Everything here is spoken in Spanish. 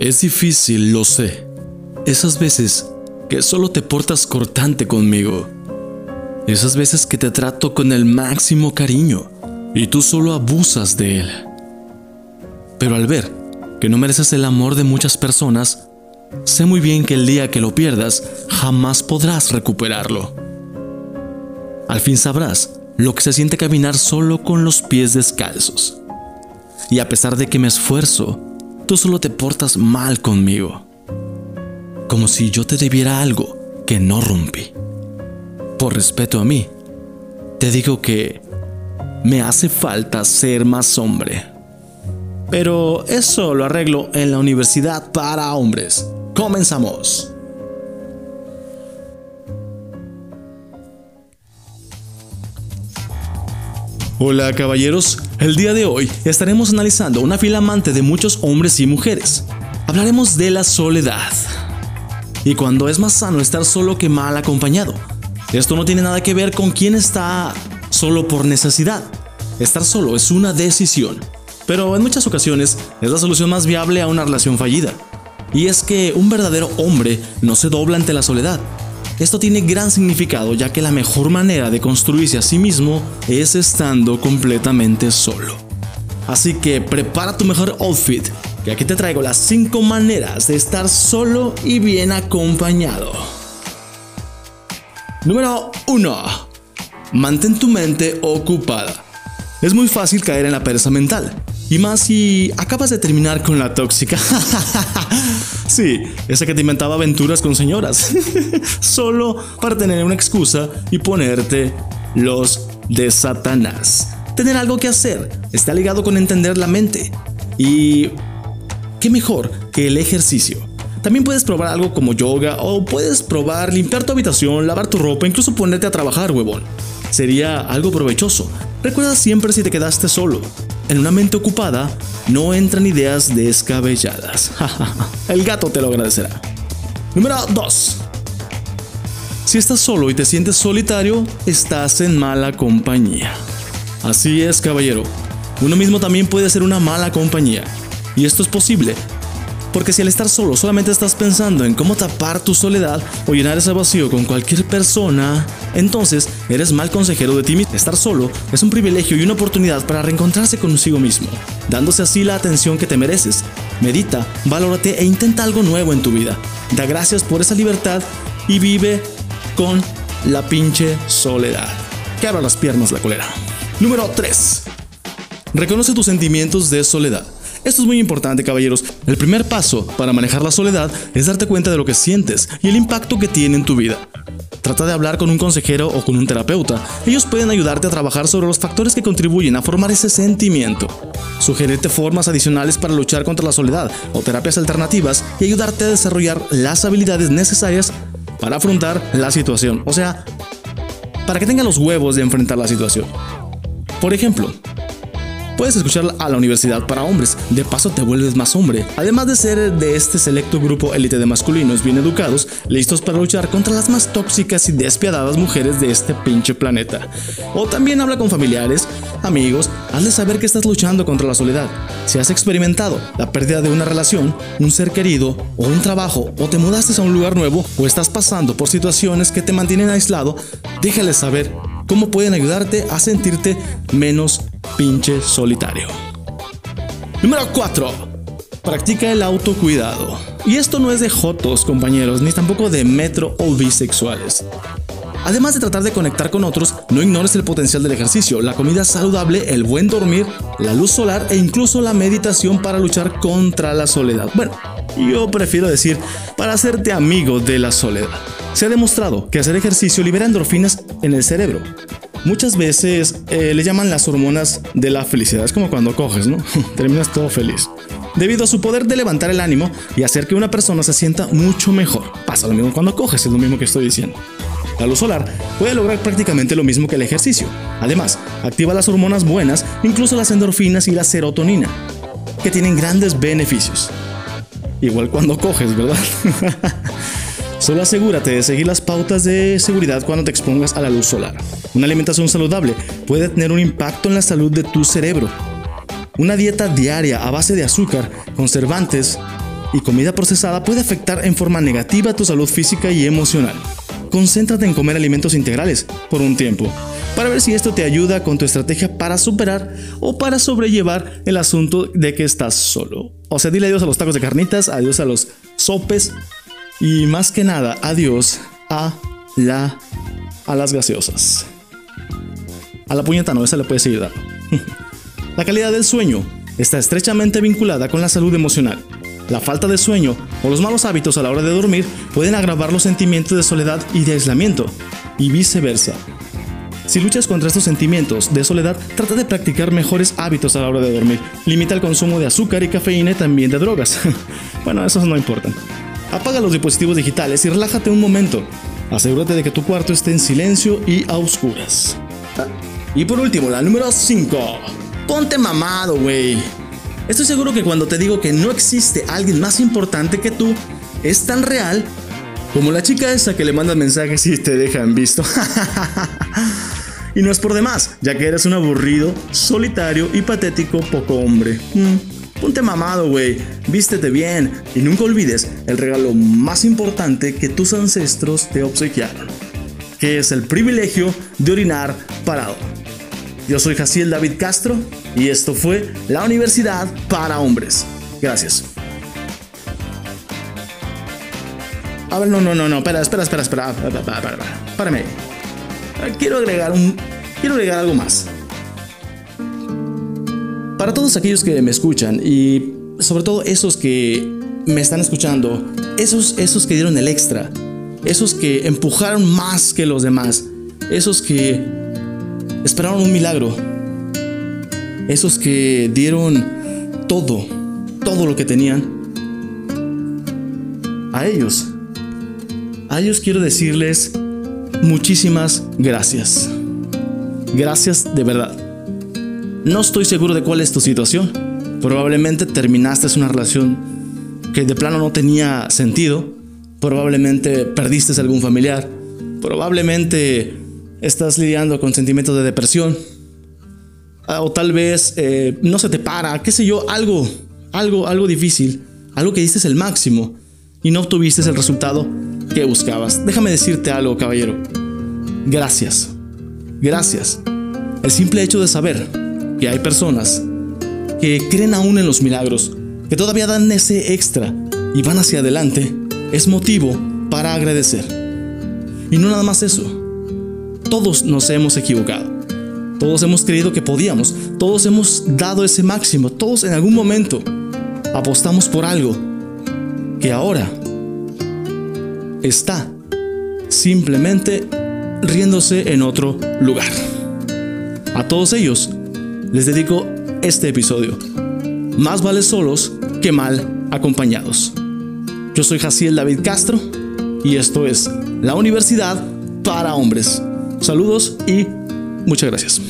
Es difícil, lo sé. Esas veces que solo te portas cortante conmigo. Esas veces que te trato con el máximo cariño y tú solo abusas de él. Pero al ver que no mereces el amor de muchas personas, sé muy bien que el día que lo pierdas jamás podrás recuperarlo. Al fin sabrás lo que se siente caminar solo con los pies descalzos. Y a pesar de que me esfuerzo, tú solo te portas mal conmigo como si yo te debiera algo que no rompí. Por respeto a mí, te digo que me hace falta ser más hombre. Pero eso lo arreglo en la universidad para hombres. Comenzamos. Hola caballeros, el día de hoy estaremos analizando una fila amante de muchos hombres y mujeres. Hablaremos de la soledad y cuando es más sano estar solo que mal acompañado. Esto no tiene nada que ver con quién está solo por necesidad. Estar solo es una decisión, pero en muchas ocasiones es la solución más viable a una relación fallida. Y es que un verdadero hombre no se dobla ante la soledad. Esto tiene gran significado ya que la mejor manera de construirse a sí mismo es estando completamente solo. Así que prepara tu mejor outfit y aquí te traigo las 5 maneras de estar solo y bien acompañado. Número 1. Mantén tu mente ocupada. Es muy fácil caer en la pereza mental. Y más si acabas de terminar con la tóxica. sí, esa que te inventaba aventuras con señoras. Solo para tener una excusa y ponerte los de Satanás. Tener algo que hacer está ligado con entender la mente. Y ¿Qué mejor que el ejercicio? También puedes probar algo como yoga o puedes probar limpiar tu habitación, lavar tu ropa, incluso ponerte a trabajar, huevón. Sería algo provechoso. Recuerda siempre si te quedaste solo. En una mente ocupada no entran ideas descabelladas. el gato te lo agradecerá. Número 2. Si estás solo y te sientes solitario, estás en mala compañía. Así es, caballero. Uno mismo también puede ser una mala compañía. Y esto es posible porque si al estar solo solamente estás pensando en cómo tapar tu soledad o llenar ese vacío con cualquier persona, entonces eres mal consejero de ti mismo. Estar solo es un privilegio y una oportunidad para reencontrarse consigo mismo, dándose así la atención que te mereces. Medita, valórate e intenta algo nuevo en tu vida. Da gracias por esa libertad y vive con la pinche soledad. Que abra las piernas la colera. Número 3. Reconoce tus sentimientos de soledad. Esto es muy importante, caballeros. El primer paso para manejar la soledad es darte cuenta de lo que sientes y el impacto que tiene en tu vida. Trata de hablar con un consejero o con un terapeuta. Ellos pueden ayudarte a trabajar sobre los factores que contribuyen a formar ese sentimiento. Sugerirte formas adicionales para luchar contra la soledad o terapias alternativas y ayudarte a desarrollar las habilidades necesarias para afrontar la situación. O sea, para que tenga los huevos de enfrentar la situación. Por ejemplo, Puedes escuchar a la Universidad para Hombres, de paso te vuelves más hombre, además de ser de este selecto grupo élite de masculinos bien educados, listos para luchar contra las más tóxicas y despiadadas mujeres de este pinche planeta. O también habla con familiares, amigos, hazle saber que estás luchando contra la soledad. Si has experimentado la pérdida de una relación, un ser querido o un trabajo, o te mudaste a un lugar nuevo, o estás pasando por situaciones que te mantienen aislado, déjales saber cómo pueden ayudarte a sentirte menos pinche solitario. Número 4. Practica el autocuidado. Y esto no es de jotos, compañeros, ni tampoco de metro o bisexuales. Además de tratar de conectar con otros, no ignores el potencial del ejercicio, la comida saludable, el buen dormir, la luz solar e incluso la meditación para luchar contra la soledad. Bueno, yo prefiero decir para hacerte amigo de la soledad. Se ha demostrado que hacer ejercicio libera endorfinas en el cerebro, Muchas veces eh, le llaman las hormonas de la felicidad. Es como cuando coges, ¿no? Terminas todo feliz. Debido a su poder de levantar el ánimo y hacer que una persona se sienta mucho mejor. Pasa lo mismo cuando coges, es lo mismo que estoy diciendo. La luz solar puede lograr prácticamente lo mismo que el ejercicio. Además, activa las hormonas buenas, incluso las endorfinas y la serotonina, que tienen grandes beneficios. Igual cuando coges, ¿verdad? Solo asegúrate de seguir las pautas de seguridad cuando te expongas a la luz solar. Una alimentación saludable puede tener un impacto en la salud de tu cerebro. Una dieta diaria a base de azúcar, conservantes y comida procesada puede afectar en forma negativa tu salud física y emocional. Concéntrate en comer alimentos integrales por un tiempo, para ver si esto te ayuda con tu estrategia para superar o para sobrellevar el asunto de que estás solo. O sea, dile adiós a los tacos de carnitas, adiós a los sopes y más que nada, adiós a la a las gaseosas. A la puñeta no, esa le puedes seguir la calidad del sueño está estrechamente vinculada con la salud emocional. La falta de sueño o los malos hábitos a la hora de dormir pueden agravar los sentimientos de soledad y de aislamiento, y viceversa. Si luchas contra estos sentimientos de soledad, trata de practicar mejores hábitos a la hora de dormir. Limita el consumo de azúcar y cafeína y también de drogas. bueno, esos no importan. Apaga los dispositivos digitales y relájate un momento. Asegúrate de que tu cuarto esté en silencio y a oscuras. Y por último, la número 5. Ponte mamado, güey. Estoy seguro que cuando te digo que no existe alguien más importante que tú, es tan real como la chica esa que le manda mensajes y te dejan visto. y no es por demás, ya que eres un aburrido, solitario y patético poco hombre. Mm, ponte mamado, güey. Vístete bien y nunca olvides el regalo más importante que tus ancestros te obsequiaron, que es el privilegio de orinar parado. Yo soy Jaciel David Castro y esto fue la Universidad para Hombres. Gracias. A ver, no, no, no, no, espera, espera, espera, espera, espera, espera, espera, espérame. Quiero agregar un, quiero agregar algo más. Para todos aquellos que me escuchan y sobre todo esos que me están escuchando, esos, esos que dieron el extra, esos que empujaron más que los demás, esos que esperaron un milagro. Esos que dieron todo, todo lo que tenían. A ellos, a ellos quiero decirles muchísimas gracias. Gracias de verdad. No estoy seguro de cuál es tu situación. Probablemente terminaste una relación que de plano no tenía sentido. Probablemente perdiste algún familiar. Probablemente estás lidiando con sentimientos de depresión, ah, o tal vez eh, no se te para, qué sé yo, algo, algo, algo difícil, algo que diste el máximo y no obtuviste el resultado que buscabas. Déjame decirte algo, caballero. Gracias. Gracias. El simple hecho de saber que hay personas que creen aún en los milagros, que todavía dan ese extra y van hacia adelante, es motivo para agradecer. Y no nada más eso todos nos hemos equivocado. Todos hemos creído que podíamos. Todos hemos dado ese máximo. Todos en algún momento apostamos por algo que ahora está simplemente riéndose en otro lugar. A todos ellos les dedico este episodio. Más vale solos que mal acompañados. Yo soy Jaciel David Castro y esto es la Universidad para Hombres. Saludos y muchas gracias.